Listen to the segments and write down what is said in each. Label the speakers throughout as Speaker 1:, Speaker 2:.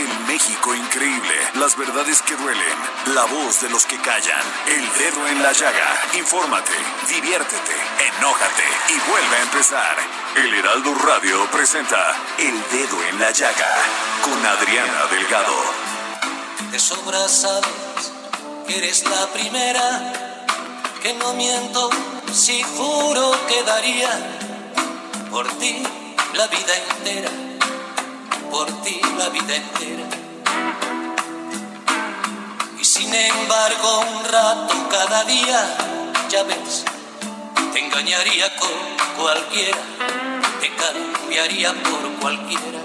Speaker 1: El México increíble. Las verdades que duelen. La voz de los que callan. El dedo en la llaga. Infórmate, diviértete, enójate y vuelve a empezar. El Heraldo Radio presenta El Dedo en la Llaga con Adriana Delgado.
Speaker 2: De sobra sabes que eres la primera, que no miento si juro que daría por ti la vida entera, por ti la vida entera. Y sin embargo un rato cada día, ya ves, te engañaría con cualquiera, te cambiaría por cualquiera.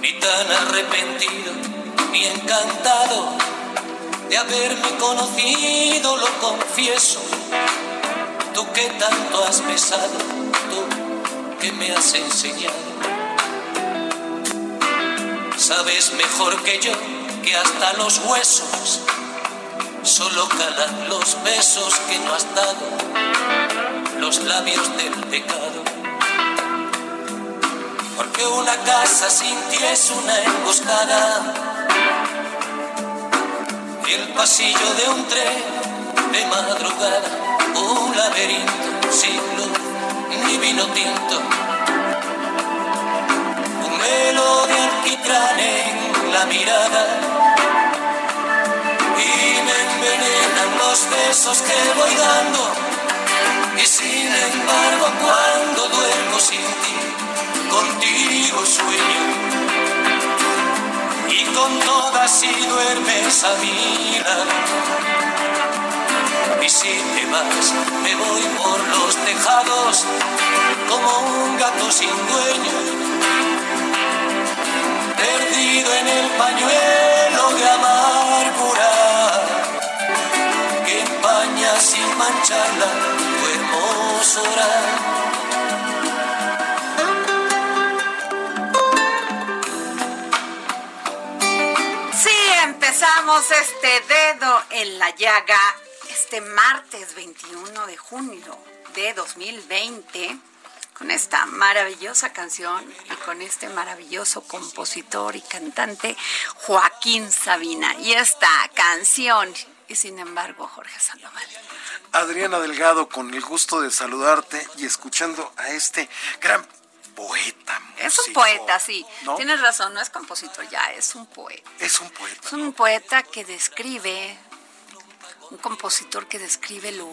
Speaker 2: Ni tan arrepentido, ni encantado de haberme conocido, lo confieso. Tú que tanto has besado, tú que me has enseñado. Sabes mejor que yo que hasta los huesos solo calan los besos que no has dado, los labios del pecado. Porque una casa sin ti es una emboscada. El pasillo de un tren de madrugada, un laberinto sin luz ni vino tinto. Un velo de alquitrán en la mirada. Y me envenenan los besos que voy dando. Y sin embargo, cuando duermo sin ti, contigo sueño. Y con todas si duermes a mi lado. Y si te vas, me voy por los tejados como un gato sin dueño. Perdido en el pañuelo de amargura que empaña sin mancharla tu hermosura.
Speaker 3: Empezamos este dedo en la llaga este martes 21 de junio de 2020 con esta maravillosa canción y con este maravilloso compositor y cantante Joaquín Sabina. Y esta canción, y sin embargo Jorge Sandoval.
Speaker 4: Adriana Delgado, con el gusto de saludarte y escuchando a este gran poeta.
Speaker 3: Es un poeta, sí.
Speaker 4: ¿no?
Speaker 3: Tienes razón, no es compositor ya, es un poeta.
Speaker 4: Es un poeta.
Speaker 3: Es un poeta que describe, un compositor que describe lo,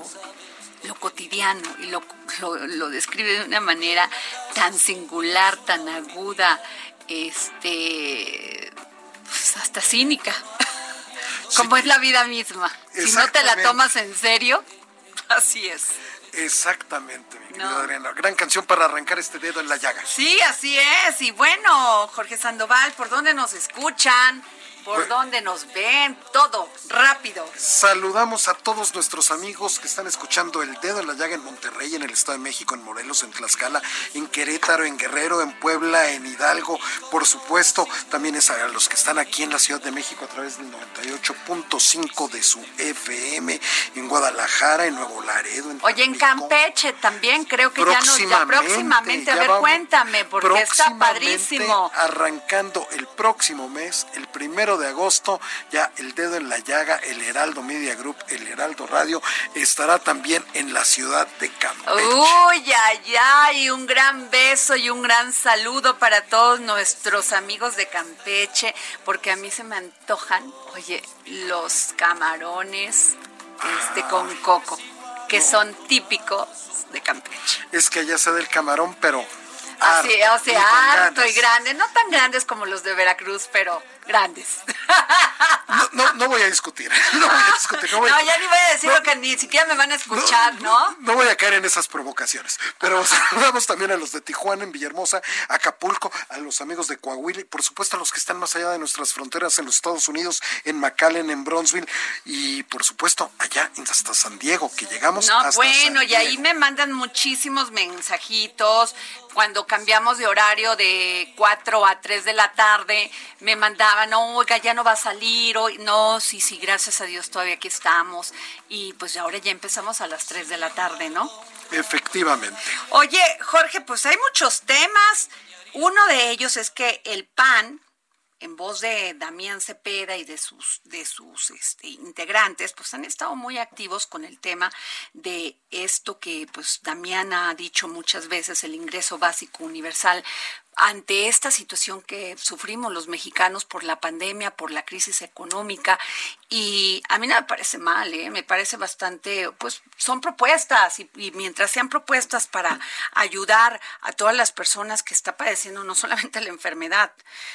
Speaker 3: lo cotidiano y lo, lo, lo describe de una manera tan singular, tan aguda, este, pues hasta cínica, como es la vida misma. Si no te la tomas en serio, así es.
Speaker 4: Exactamente, mi querida
Speaker 3: No.
Speaker 4: Adriana. Gran canción para arrancar este dedo en la llaga.
Speaker 3: Sí, así es. Y bueno, Jorge Sandoval, ¿por dónde nos escuchan? ¿Por
Speaker 4: Bueno.
Speaker 3: dónde nos ven? Todo, rápido.
Speaker 4: Saludamos a todos nuestros amigos que están escuchando El Dedo en la Llaga en Monterrey, en el Estado de México, en Morelos, en Tlaxcala, en Querétaro, en Guerrero, en Puebla, en Hidalgo, por supuesto. También es a los que están aquí en la Ciudad de México a través del 98.5 de su FM, en Guadalajara, en Nuevo Laredo, en
Speaker 3: Oye, en. Campeche también creo que ya nos ya próximamente. A ver, cuéntame, porque está padrísimo.
Speaker 4: Arrancando el próximo mes, el primero de agosto, ya el dedo en la llaga el Heraldo Media Group, el Heraldo Radio, estará también en la ciudad de Campeche.
Speaker 3: Uy, ay, ay, un gran beso y un gran saludo para todos nuestros amigos de Campeche, porque a mí se me antojan, oye, los camarones este, con coco, que son típicos de Campeche.
Speaker 4: Es que allá se da el camarón, pero
Speaker 3: Así, o sea, harto y grande, no tan grandes como los de Veracruz, pero grandes.
Speaker 4: No, no, voy a discutir, no voy a discutir. No,
Speaker 3: ya ni voy a decir que ni siquiera me van a escuchar, ¿no?
Speaker 4: No, voy a caer en esas provocaciones, pero saludamos también a los de Tijuana, en Villahermosa, Acapulco, a los amigos de Coahuila y por supuesto a los que están más allá de nuestras fronteras en los Estados Unidos, en McAllen, en Bronzeville y por supuesto allá hasta San Diego, que llegamos no,
Speaker 3: bueno, y ahí me mandan muchísimos mensajitos, cuando cambiamos de horario de 4 a 3 de la tarde, me mandaban, oiga, ya no va a salir, hoy. no, sí, sí, gracias a Dios todavía aquí estamos. Y pues ahora ya empezamos a las 3 de la tarde, ¿no?
Speaker 4: Efectivamente.
Speaker 3: Oye, Jorge, pues hay muchos temas. Uno de ellos es que el PAN, en voz de Damián Cepeda y de sus, de sus este, integrantes, pues han estado muy activos con el tema de esto que pues Damián ha dicho muchas veces, el ingreso básico universal, ante esta situación que sufrimos los mexicanos por la pandemia, por la crisis económica. Y a mí no me parece mal, ¿eh? me parece bastante, pues son propuestas y, y, mientras sean propuestas para ayudar a todas las personas que están padeciendo no solamente la enfermedad,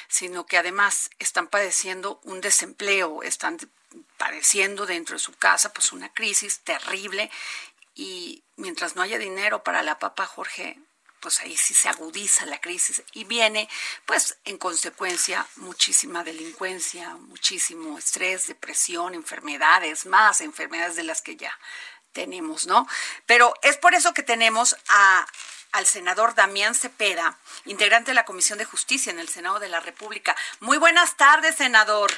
Speaker 3: sino que además están padeciendo un desempleo, están padeciendo dentro de su casa pues una crisis terrible y mientras no haya dinero para la papa Jorge, pues ahí sí se agudiza la crisis y viene, pues en consecuencia, muchísima delincuencia, muchísimo estrés, depresión, enfermedades, más enfermedades de las que ya tenemos, ¿no? Pero es por eso que tenemos a al senador Damián Cepeda, integrante de la Comisión de Justicia en el Senado de la República. Muy buenas tardes, senador.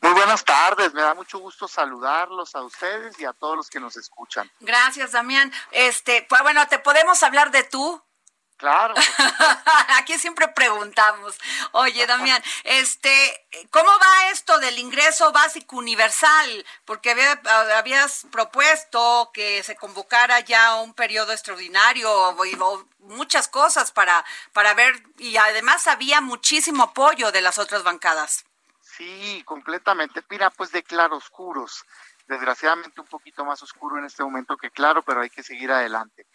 Speaker 5: Muy buenas tardes, me da mucho gusto saludarlos a ustedes y a todos los que nos escuchan.
Speaker 3: Gracias, Damián. Este, pues bueno, ¿te podemos hablar de tú?
Speaker 5: Claro.
Speaker 3: Aquí siempre preguntamos. Oye, Damián, este, ¿cómo va esto del ingreso básico universal? Porque habías propuesto que se convocara ya un periodo extraordinario o, muchas cosas para, para ver, y además había muchísimo apoyo de las otras bancadas.
Speaker 5: Sí, completamente. Mira, pues de claroscuros. Desgraciadamente un poquito más oscuro en este momento que claro, pero hay que seguir adelante.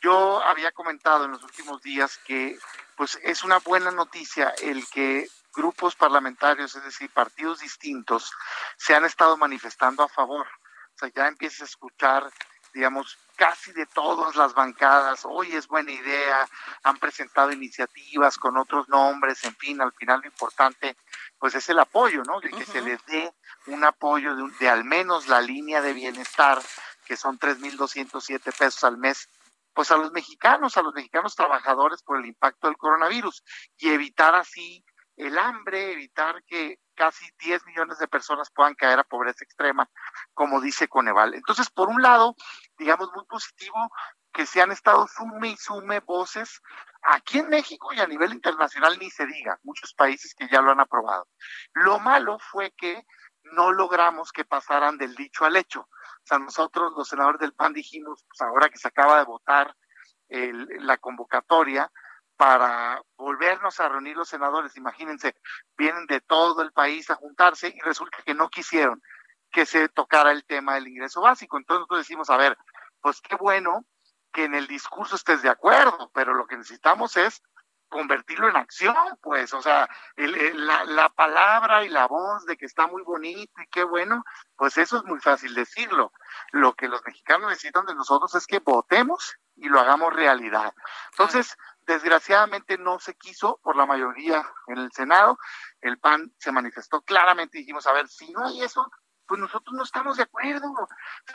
Speaker 5: Yo había comentado en los últimos días que pues es una buena noticia el que grupos parlamentarios, es decir, partidos distintos, se han estado manifestando a favor. O sea, ya empieza a escuchar, digamos, casi de todas las bancadas, hoy es buena idea, han presentado iniciativas con otros nombres, en fin, al final lo importante pues es el apoyo, ¿no? De que se les dé un apoyo de, de al menos la línea de bienestar, que son 3.207 pesos al mes, pues a los mexicanos, a los mexicanos trabajadores por el impacto del coronavirus y evitar así el hambre, evitar que casi 10 millones de personas puedan caer a pobreza extrema, como dice Coneval. Entonces, por un lado, digamos muy positivo que se han estado sume y sume voces aquí en México y a nivel internacional ni se diga, muchos países que ya lo han aprobado. Lo malo fue que no logramos que pasaran del dicho al hecho. O sea, nosotros los senadores del PAN dijimos, pues ahora que se acaba de votar la convocatoria, para volvernos a reunir los senadores. Imagínense, vienen de todo el país a juntarse y resulta que no quisieron que se tocara el tema del ingreso básico. Entonces nosotros decimos, a ver, pues qué bueno que en el discurso estés de acuerdo, pero lo que necesitamos es convertirlo en acción, pues, o sea, la, la, palabra y la voz de que está muy bonito y qué bueno, pues eso es muy fácil decirlo. Lo que los mexicanos necesitan de nosotros es que votemos y lo hagamos realidad. Entonces, Desgraciadamente no se quiso por la mayoría en el Senado. El PAN se manifestó claramente y dijimos, a ver, si no hay eso, pues nosotros no estamos de acuerdo.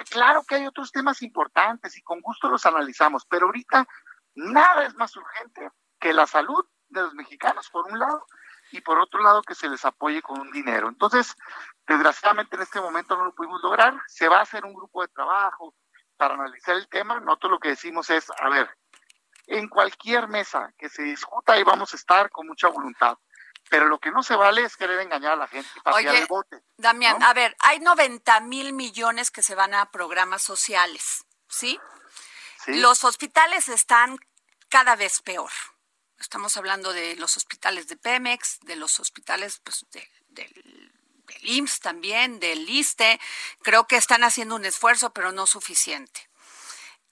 Speaker 5: claro que hay otros temas importantes y con gusto los analizamos, pero ahorita nada es más urgente que la salud de los mexicanos, por un lado, y por otro lado que se les apoye con un dinero. Entonces, desgraciadamente en este momento no lo pudimos lograr. Se va a hacer un grupo de trabajo para analizar el tema. Nosotros lo que decimos es, a ver, en cualquier mesa que se discuta y vamos a estar con mucha voluntad. Pero lo que no se vale es querer engañar a la gente y pasear el bote.
Speaker 3: Damián, a ver, hay 90 mil millones que se van a programas sociales, ¿sí? ¿sí? Los hospitales están cada vez peor. Estamos hablando de los hospitales de Pemex, de los hospitales pues, de, del, IMSS también, del ISTE. Creo que están haciendo un esfuerzo, pero no suficiente.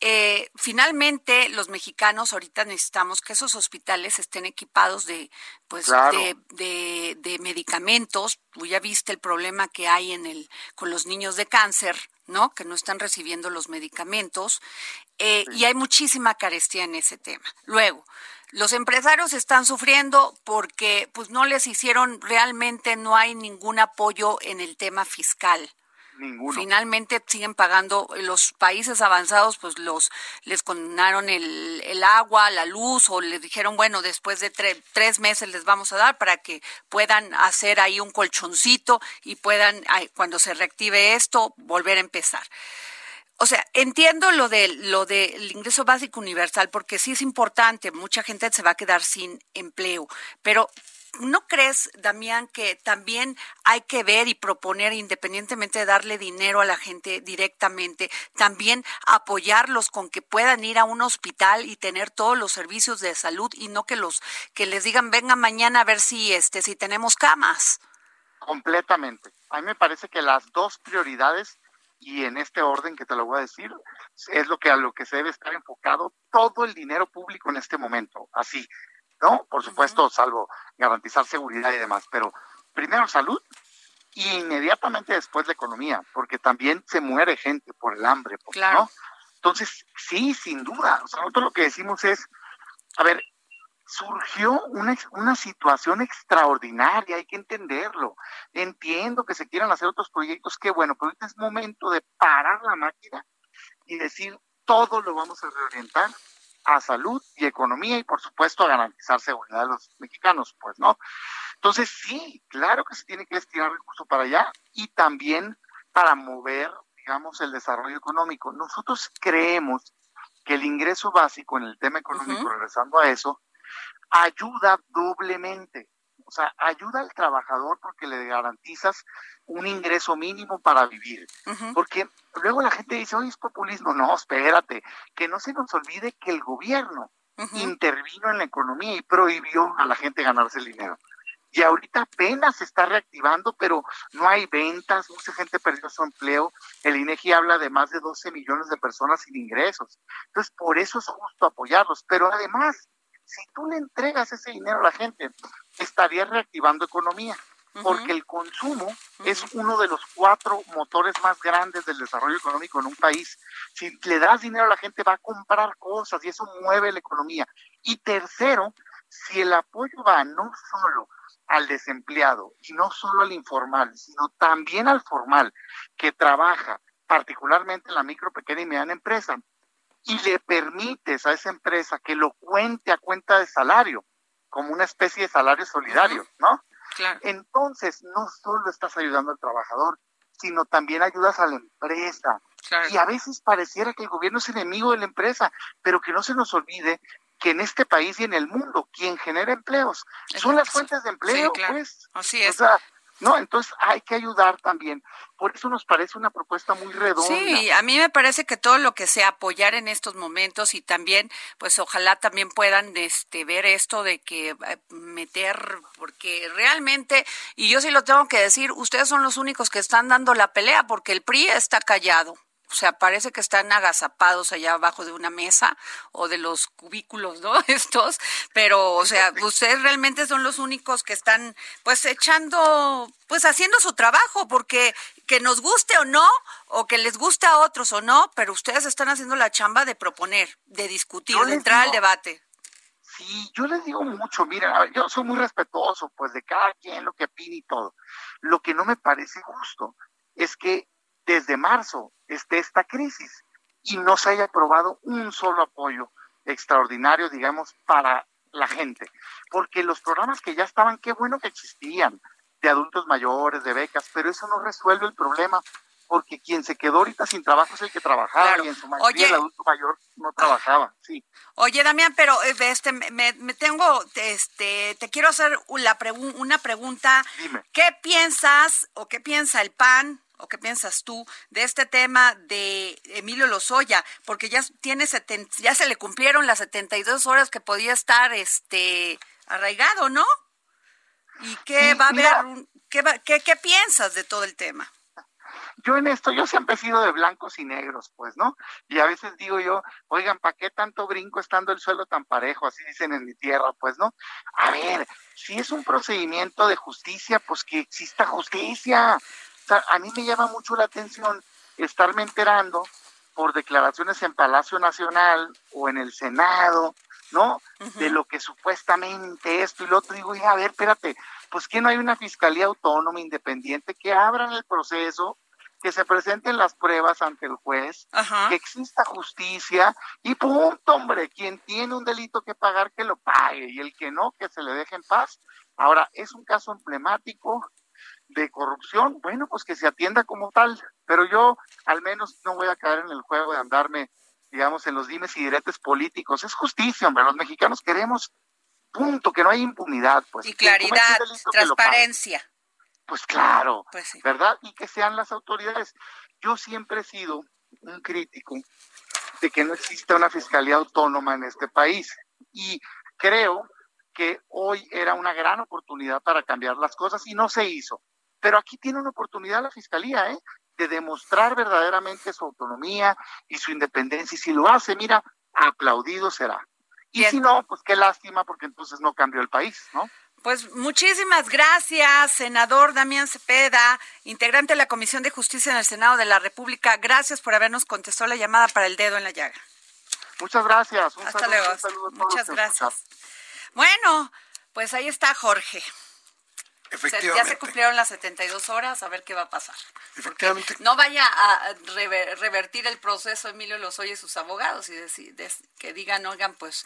Speaker 3: Eh, finalmente, los mexicanos ahorita necesitamos que esos hospitales estén equipados de, pues, de, de, medicamentos. Tú ya viste el problema que hay en el, con los niños de cáncer, ¿no? Que no están recibiendo los medicamentos. Eh, y hay muchísima carestía en ese tema. Luego, los empresarios están sufriendo porque pues no les hicieron realmente no hay ningún apoyo en el tema fiscal.
Speaker 5: Ninguno.
Speaker 3: Finalmente siguen pagando los países avanzados, pues los les condenaron el, el agua, la luz, o les dijeron, bueno, después de tres meses les vamos a dar para que puedan hacer ahí un colchoncito y puedan, cuando se reactive esto, volver a empezar. O sea, entiendo lo de lo del ingreso básico universal porque sí es importante, mucha gente se va a quedar sin empleo, pero ¿no crees, Damián, que también hay que ver y proponer, independientemente de darle dinero a la gente directamente, también apoyarlos con que puedan ir a un hospital y tener todos los servicios de salud y no que los que les digan venga mañana a ver si este si tenemos camas?
Speaker 5: Completamente. A mí me parece que las dos prioridades y en este orden que te lo voy a decir, es lo que a lo que se debe estar enfocado todo el dinero público en este momento, así, ¿no? Por supuesto, salvo garantizar seguridad y demás, pero primero salud y inmediatamente después la economía, porque también se muere gente por el hambre, pues, ¿no? Entonces, sí, sin duda, o sea, nosotros lo que decimos es, a ver, surgió una, una situación extraordinaria, hay que entenderlo. Entiendo que se quieran hacer otros proyectos, qué bueno, pero ahorita es momento de parar la máquina y decir todo lo vamos a reorientar a salud y economía y por supuesto a garantizar seguridad de los mexicanos, pues, ¿no? Entonces, sí, claro que se tiene que destinar recursos para allá y también para mover, digamos, el desarrollo económico. Nosotros creemos que el ingreso básico en el tema económico, regresando a eso, ayuda doblemente. O sea, ayuda al trabajador porque le garantizas un ingreso mínimo para vivir. Porque luego la gente dice, oye, es populismo. No, espérate, que no se nos olvide que el gobierno intervino en la economía y prohibió a la gente ganarse el dinero. Y ahorita apenas se está reactivando, pero no hay ventas, mucha gente perdió su empleo. El INEGI habla de más de 12 millones de personas sin ingresos. Entonces, por eso es justo apoyarlos. Pero además, si tú le entregas ese dinero a la gente, estarías reactivando economía, porque el consumo es uno de los cuatro motores más grandes del desarrollo económico en un país. Si le das dinero a la gente, va a comprar cosas y eso mueve la economía. Y tercero, si el apoyo va no solo al desempleado y no solo al informal, sino también al formal, que trabaja particularmente en la micro, pequeña y mediana empresa, y le permites a esa empresa que lo cuente a cuenta de salario, como una especie de salario solidario, ¿no? Entonces, no solo estás ayudando al trabajador, sino también ayudas a la empresa. Y a veces pareciera que el gobierno es enemigo de la empresa, pero que no se nos olvide que en este país y en el mundo quien genera empleos son las fuentes de empleo, pues.
Speaker 3: Así es.
Speaker 5: ¿No? Entonces hay que ayudar también. Por eso nos parece una propuesta muy redonda.
Speaker 3: Sí, a mí me parece que todo lo que sea apoyar en estos momentos y también, pues ojalá también puedan este, ver esto de que eh, meter, porque realmente, y yo sí lo tengo que decir, ustedes son los únicos que están dando la pelea porque el PRI está callado o sea, parece que están agazapados allá abajo de una mesa o de los cubículos, ¿no? Estos, pero, o sea, ustedes realmente son los únicos que están, pues, echando, pues, haciendo su trabajo, porque que nos guste o no, o que les guste a otros o no, pero ustedes están haciendo la chamba de proponer, de discutir, de entrar al debate.
Speaker 5: Sí, yo les digo mucho, mira, yo soy muy respetuoso, pues, de cada quien lo que pide y todo. Lo que no me parece justo es que desde marzo esté esta crisis y no se haya aprobado un solo apoyo extraordinario, digamos, para la gente. Porque los programas que ya estaban, qué bueno que existían, de adultos mayores, de becas, pero eso no resuelve el problema porque quien se quedó ahorita sin trabajo es el que trabajaba y en su mayoría el adulto mayor no trabajaba, sí.
Speaker 3: Oye, Damián, pero eh, este, me, tengo, este, te quiero hacer una, una pregunta.
Speaker 5: Dime.
Speaker 3: ¿Qué piensas o qué piensa el PAN o qué piensas tú de este tema de Emilio Lozoya? Porque ya tiene ya se le cumplieron las 72 horas que podía estar, este, arraigado, ¿no? ¿Y qué va a haber? ¿qué, qué, ¿Qué piensas de todo el tema?
Speaker 5: Yo en esto, yo siempre he sido de blancos y negros, pues, ¿no? Y a veces digo yo, oigan, ¿para qué tanto brinco estando el suelo tan parejo? Así dicen en mi tierra, pues, ¿no? A ver, si es un procedimiento de justicia, pues que exista justicia. O sea, a mí me llama mucho la atención estarme enterando por declaraciones en Palacio Nacional o en el Senado, ¿no? De lo que supuestamente esto y lo otro. Digo, a ver, espérate, pues que no hay una fiscalía autónoma independiente que abran el proceso que se presenten las pruebas ante el juez, que exista justicia y punto, hombre, quien tiene un delito que pagar que lo pague y el que no, que se le deje en paz. Ahora, es un caso emblemático de corrupción, bueno, pues que se atienda como tal, pero yo al menos no voy a caer en el juego de andarme, digamos, en los dimes y diretes políticos. Es justicia, hombre, los mexicanos queremos, punto, que no hay impunidad, pues.
Speaker 3: Y claridad, transparencia.
Speaker 5: Pues claro, pues ¿verdad? Y que sean las autoridades. Yo siempre he sido un crítico de que no exista una fiscalía autónoma en este país y creo que hoy era una gran oportunidad para cambiar las cosas y no se hizo. Pero aquí tiene una oportunidad la fiscalía, ¿eh? De demostrar verdaderamente su autonomía y su independencia. Y si lo hace, mira, aplaudido será. Y si no, pues qué lástima, porque entonces no cambió el país, ¿no?
Speaker 3: Pues muchísimas gracias, senador Damián Cepeda, integrante de la Comisión de Justicia en el Senado de la República. Gracias por habernos contestado la llamada para el dedo en la llaga.
Speaker 5: Muchas gracias.
Speaker 3: Hasta luego. Muchas gracias. Bueno, pues ahí está Jorge.
Speaker 4: Efectivamente.
Speaker 3: Ya se cumplieron las 72 horas, a ver qué va a pasar.
Speaker 4: Efectivamente.
Speaker 3: No vaya a revertir el proceso Emilio Lozoya y sus abogados y decir, que digan, oigan, pues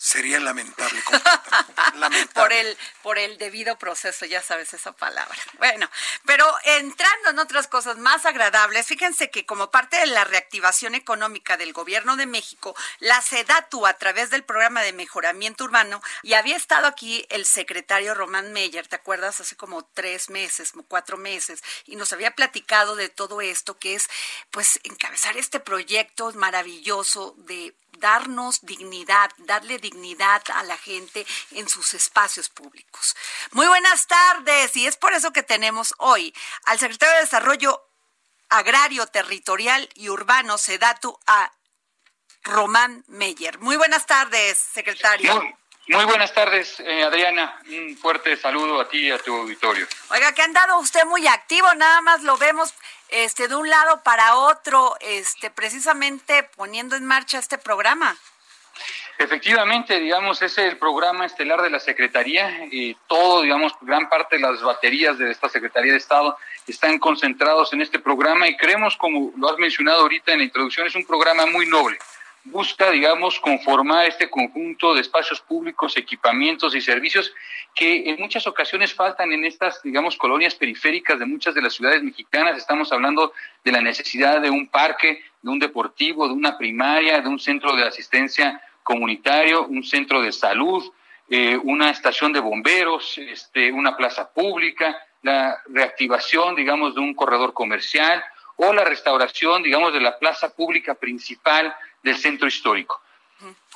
Speaker 4: Sería lamentable, lamentable.
Speaker 3: Por el, por el debido proceso, ya sabes esa palabra. Bueno, pero entrando en otras cosas más agradables, fíjense que como parte de la reactivación económica del gobierno de México, la SEDATU a través del programa de mejoramiento urbano, y había estado aquí el secretario Román Meyer, ¿te acuerdas? Hace como tres meses, como cuatro meses, y nos había platicado de todo esto, que es pues encabezar este proyecto maravilloso de darnos dignidad, darle dignidad a la gente en sus espacios públicos. Muy buenas tardes y es por eso que tenemos hoy al secretario de Desarrollo Agrario, Territorial y Urbano, SEDATU, a Román Meyer. Muy buenas tardes, secretario.
Speaker 6: Muy, buenas tardes, eh, Adriana. Un fuerte saludo a ti y a tu auditorio.
Speaker 3: Oiga, que ha andado usted muy activo, nada más lo vemos este, de un lado para otro, este, precisamente poniendo en marcha este programa.
Speaker 6: Efectivamente, digamos, es el programa estelar de la Secretaría y todo, digamos, gran parte de las baterías de esta Secretaría de Estado están concentrados en este programa y creemos, como lo has mencionado ahorita en la introducción, es un programa muy noble busca, digamos, conformar este conjunto de espacios públicos, equipamientos y servicios que en muchas ocasiones faltan en estas, digamos, colonias periféricas de muchas de las ciudades mexicanas. Estamos hablando de la necesidad de un parque, de un deportivo, de una primaria, de un centro de asistencia comunitario, un centro de salud, eh, una estación de bomberos, este, una plaza pública, la reactivación, digamos, de un corredor comercial o la restauración, digamos, de la plaza pública principal del centro histórico.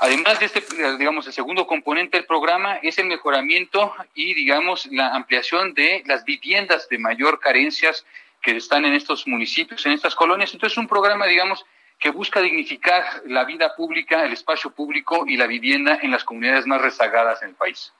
Speaker 6: Además de este, digamos, el segundo componente del programa es el mejoramiento y, digamos, la ampliación de las viviendas de mayor carencias que están en estos municipios, en estas colonias. Entonces, un programa, digamos, que busca dignificar la vida pública, el espacio público y la vivienda en las comunidades más rezagadas en el país.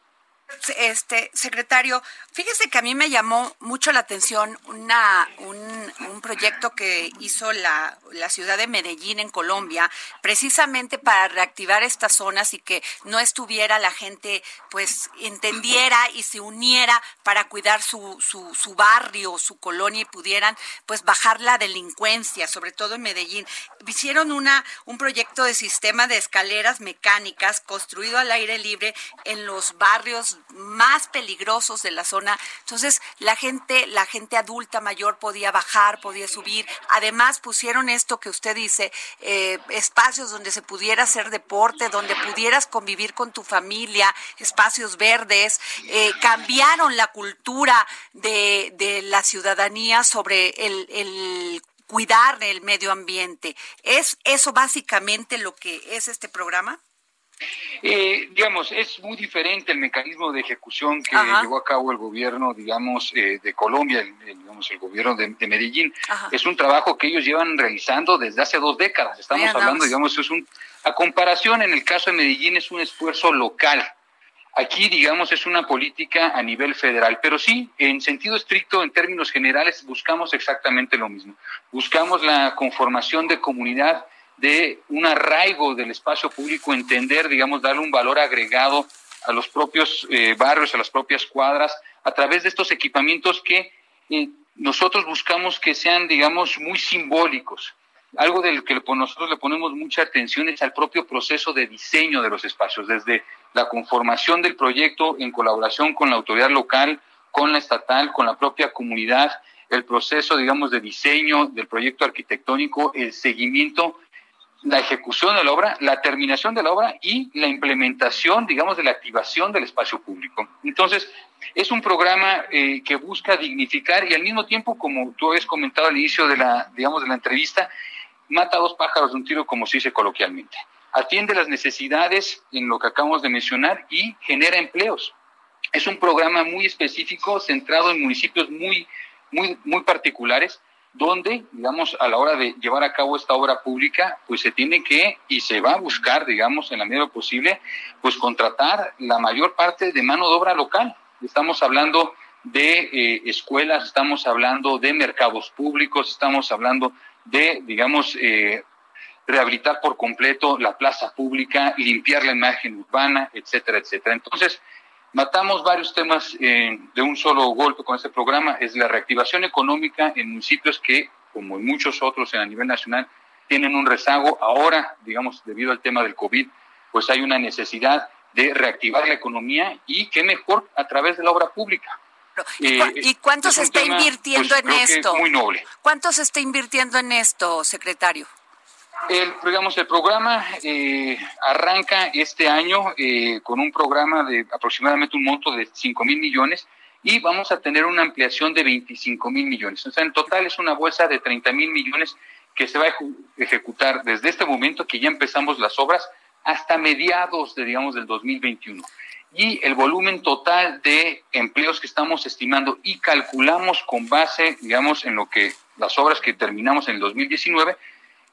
Speaker 3: Este secretario, fíjese que a mí me llamó mucho la atención una, un, proyecto que hizo la, la, ciudad de Medellín en Colombia, precisamente para reactivar estas zonas y que no estuviera la gente, pues entendiera y se uniera para cuidar su, su, su barrio, su colonia y pudieran, pues bajar la delincuencia, sobre todo en Medellín. Hicieron una, un proyecto de sistema de escaleras mecánicas construido al aire libre en los barrios más peligrosos de la zona. Entonces, la gente, la gente adulta mayor podía bajar, podía subir. Además, pusieron esto que usted dice, eh, espacios donde se pudiera hacer deporte, donde pudieras convivir con tu familia, espacios verdes. Eh, cambiaron la cultura de, la ciudadanía sobre el, el cuidar el medio ambiente. ¿Es eso básicamente lo que es este programa?
Speaker 6: Eh, digamos, es muy diferente el mecanismo de ejecución que llevó a cabo el gobierno, digamos, eh, de Colombia, el, digamos, el gobierno de, Medellín. Es un trabajo que ellos llevan realizando desde hace dos décadas. Estamos hablando, digamos, es un, a comparación en el caso de Medellín es un esfuerzo local. Aquí, digamos, es una política a nivel federal, pero sí, en sentido estricto, en términos generales, buscamos exactamente lo mismo. Buscamos la conformación de comunidad de un arraigo del espacio público, entender, digamos, darle un valor agregado a los propios eh, barrios, a las propias cuadras, a través de estos equipamientos que eh, nosotros buscamos que sean, digamos, muy simbólicos. Algo del que nosotros le ponemos mucha atención es al propio proceso de diseño de los espacios, desde la conformación del proyecto en colaboración con la autoridad local, con la estatal, con la propia comunidad, el proceso, digamos, de diseño del proyecto arquitectónico, el seguimiento la ejecución de la obra, la terminación de la obra y la implementación, digamos, de la activación del espacio público. Entonces, es un programa eh, que busca dignificar y al mismo tiempo, como tú habías comentado al inicio de la, digamos, de la entrevista, mata a dos pájaros de un tiro, como se dice coloquialmente. Atiende las necesidades en lo que acabamos de mencionar y genera empleos. Es un programa muy específico, centrado en municipios muy, muy, muy particulares, donde, digamos, a la hora de llevar a cabo esta obra pública, pues se tiene que y se va a buscar, digamos, en la medida posible, pues contratar la mayor parte de mano de obra local. Estamos hablando de eh, escuelas, estamos hablando de mercados públicos, estamos hablando de, digamos, eh, rehabilitar por completo la plaza pública, limpiar la imagen urbana, etcétera, etcétera. Entonces, Matamos varios temas eh, de un solo golpe con este programa. Es la reactivación económica en municipios que, como en muchos otros a nivel nacional, tienen un rezago. Ahora, digamos, debido al tema del COVID, pues hay una necesidad de reactivar la economía y qué mejor a través de la obra pública.
Speaker 3: ¿Y, eh, cuánto se está invirtiendo pues, en esto?
Speaker 6: Muy noble.
Speaker 3: ¿Cuánto se está invirtiendo en esto, secretario?
Speaker 6: El, digamos, el programa eh, arranca este año eh, con un programa de aproximadamente un monto de 5 mil millones y vamos a tener una ampliación de 25 mil millones. O sea, en total es una bolsa de 30 mil millones que se va a ejecutar desde este momento que ya empezamos las obras hasta mediados de, digamos, del 2021. Y el volumen total de empleos que estamos estimando y calculamos con base, digamos, en lo que las obras que terminamos en el 2019,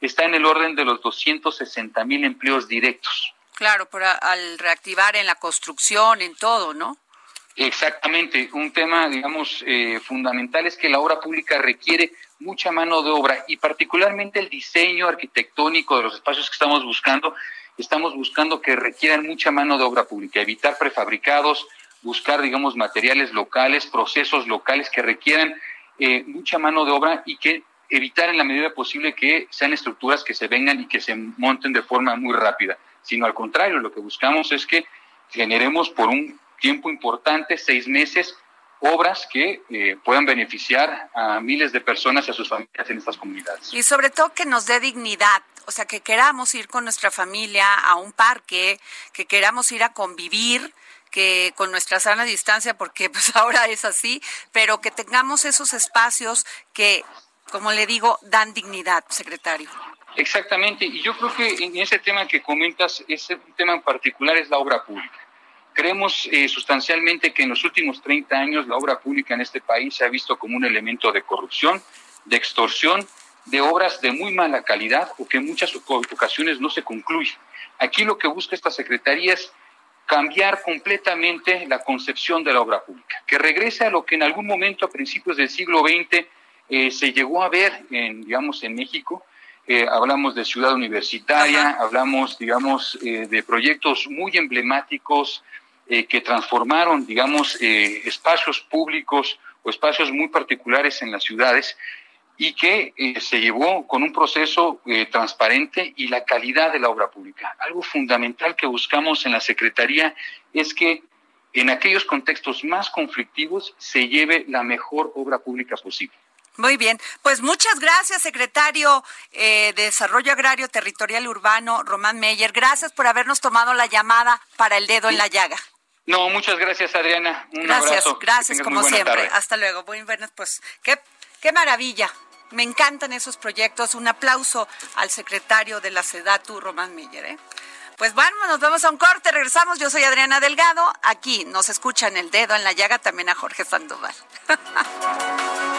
Speaker 6: está en el orden de los 260 mil empleos directos.
Speaker 3: Claro, pero al reactivar en la construcción, en todo, ¿no?
Speaker 6: Exactamente. Un tema, digamos, eh, fundamental es que la obra pública requiere mucha mano de obra y particularmente el diseño arquitectónico de los espacios que estamos buscando. Estamos buscando que requieran mucha mano de obra pública, evitar prefabricados, buscar, digamos, materiales locales, procesos locales que requieran eh, mucha mano de obra y que evitar en la medida posible que sean estructuras que se vengan y que se monten de forma muy rápida, sino al contrario, lo que buscamos es que generemos por un tiempo importante, seis meses, obras que eh, puedan beneficiar a miles de personas y a sus familias en estas comunidades.
Speaker 3: Y sobre todo que nos dé dignidad, o sea, que queramos ir con nuestra familia a un parque, que queramos ir a convivir, que con nuestra sana distancia, porque pues ahora es así, pero que tengamos esos espacios que como le digo, dan dignidad, secretario.
Speaker 6: Exactamente, y yo creo que en ese tema que comentas, ese tema en particular es la obra pública. Creemos eh, sustancialmente que en los últimos 30 años la obra pública en este país se ha visto como un elemento de corrupción, de extorsión, de obras de muy mala calidad o que en muchas ocasiones no se concluyen. Aquí lo que busca esta Secretaría es cambiar completamente la concepción de la obra pública, que regrese a lo que en algún momento a principios del siglo XX eh, se llegó a ver, en, digamos, en México. Eh, hablamos de ciudad universitaria, hablamos, digamos, eh, de proyectos muy emblemáticos que transformaron, digamos, espacios públicos o espacios muy particulares en las ciudades y que se llevó con un proceso transparente y la calidad de la obra pública. Algo fundamental que buscamos en la Secretaría es que en aquellos contextos más conflictivos se lleve la mejor obra pública posible.
Speaker 3: Muy bien, pues muchas gracias, secretario eh, de Desarrollo Agrario Territorial Urbano, Román Meyer. Gracias por habernos tomado la llamada para el dedo en la llaga.
Speaker 6: No, muchas gracias, Adriana.
Speaker 3: Un gracias, gracias, como siempre. Hasta luego. Buen viernes, pues qué, qué maravilla. Me encantan esos proyectos. Un aplauso al secretario de la SEDATU, Román Meyer. ¿eh? Pues bueno, nos vemos a un corte, regresamos. Yo soy Adriana Delgado. Aquí nos escuchan el dedo en la llaga también a Jorge Sandoval.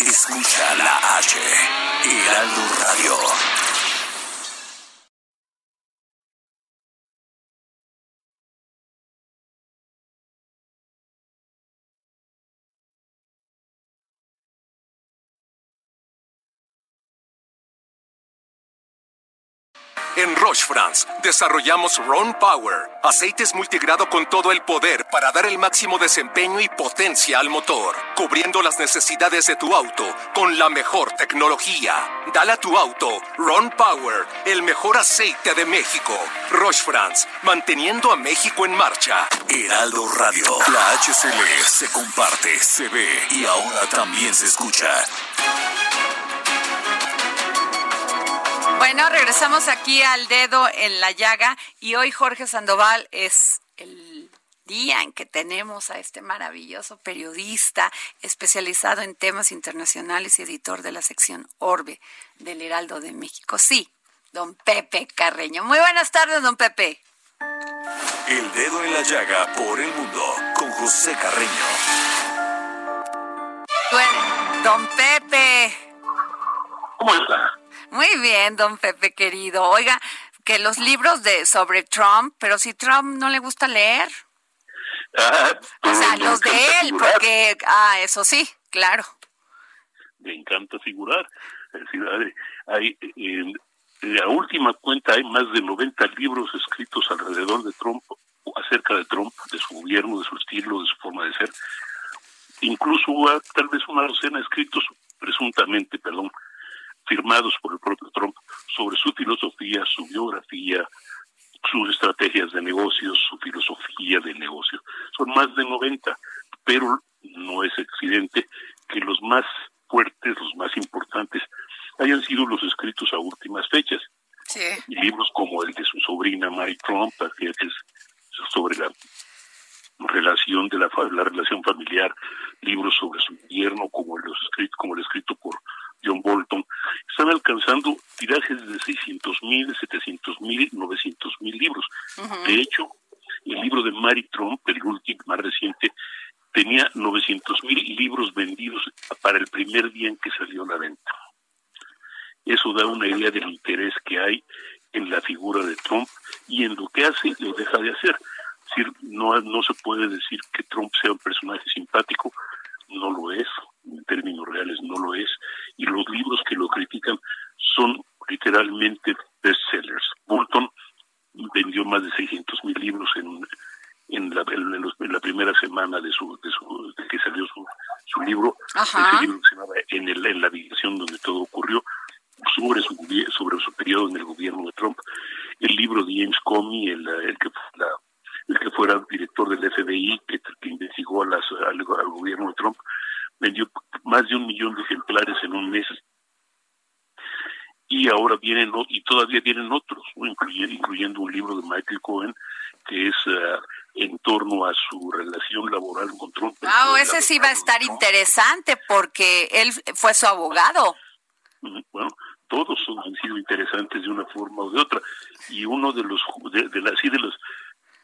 Speaker 1: Escucha la H, Heraldo Radio.
Speaker 7: En Roche France desarrollamos Ron Power, aceites multigrado con todo el poder para dar el máximo desempeño y potencia al motor, cubriendo las necesidades de tu auto con la mejor tecnología. Dale a tu auto Ron Power, el mejor aceite de México. Roche France, manteniendo a México en marcha.
Speaker 1: Heraldo Radio, la HCL se comparte, se ve y ahora también se escucha.
Speaker 3: Bueno, regresamos aquí al dedo en la llaga y hoy Jorge Sandoval es el día en que tenemos a este maravilloso periodista especializado en temas internacionales y editor de la sección Orbe del Heraldo de México. Sí, don Pepe Carreño. Muy buenas tardes, don Pepe.
Speaker 1: El dedo en la llaga por el mundo con José Carreño.
Speaker 3: Bueno, don Pepe.
Speaker 8: ¿Cómo está?
Speaker 3: Muy bien, don Pepe querido. Oiga, que los libros de sobre Trump, pero si Trump no le gusta leer.
Speaker 8: Ah,
Speaker 3: o sea, los de él, porque, ah, eso sí, claro.
Speaker 8: Me encanta figurar. Es decir, hay, en la última cuenta hay más de 90 libros escritos alrededor de Trump, acerca de Trump, de su gobierno, de su estilo, de su forma de ser. Incluso hubo tal vez una docena escritos, presuntamente, perdón, firmados por el propio Trump sobre su filosofía, su biografía, sus estrategias de negocios, su filosofía de negocio. Son más de 90, pero no es accidente que los más fuertes, los más importantes, hayan sido los escritos a últimas fechas.
Speaker 3: Sí.
Speaker 8: Libros como el de su sobrina Mary Trump, que es sobre la relación de la, la relación familiar, libros sobre su gobierno como los escritos como el escrito por John Bolton, están alcanzando tirajes de 600 mil, 700 mil, 900 mil libros. De hecho, el libro de Mary Trump, el último más reciente, tenía 900 mil libros vendidos para el primer día en que salió a la venta. Eso da una idea del interés que hay en la figura de Trump y en lo que hace o deja de hacer. Es decir, no, no se puede decir que Trump sea un personaje simpático, no lo es, en términos reales no lo es, y los libros que lo critican son literalmente bestsellers. Bolton vendió más de 600 mil libros en, en, la, en, la primera semana de su, de, su, de que salió su, su libro, ese libro se llamaba en, el, en la habitación donde todo ocurrió, sobre su, sobre su periodo en el gobierno de Trump. El libro de James Comey, el, el que la, el que fuera director del FBI, que, que investigó a las, al, al, gobierno de Trump, vendió más de un millón de ejemplares en un mes. Y ahora vienen, y todavía vienen otros, incluyendo, incluyendo, un libro de Michael Cohen, que es uh, en torno a su relación laboral con Trump.
Speaker 3: Ah, ese sí va a estar interesante porque él fue su abogado.
Speaker 8: Bueno, todos han sido interesantes de una forma o de otra. Y uno de los, de, de, así de los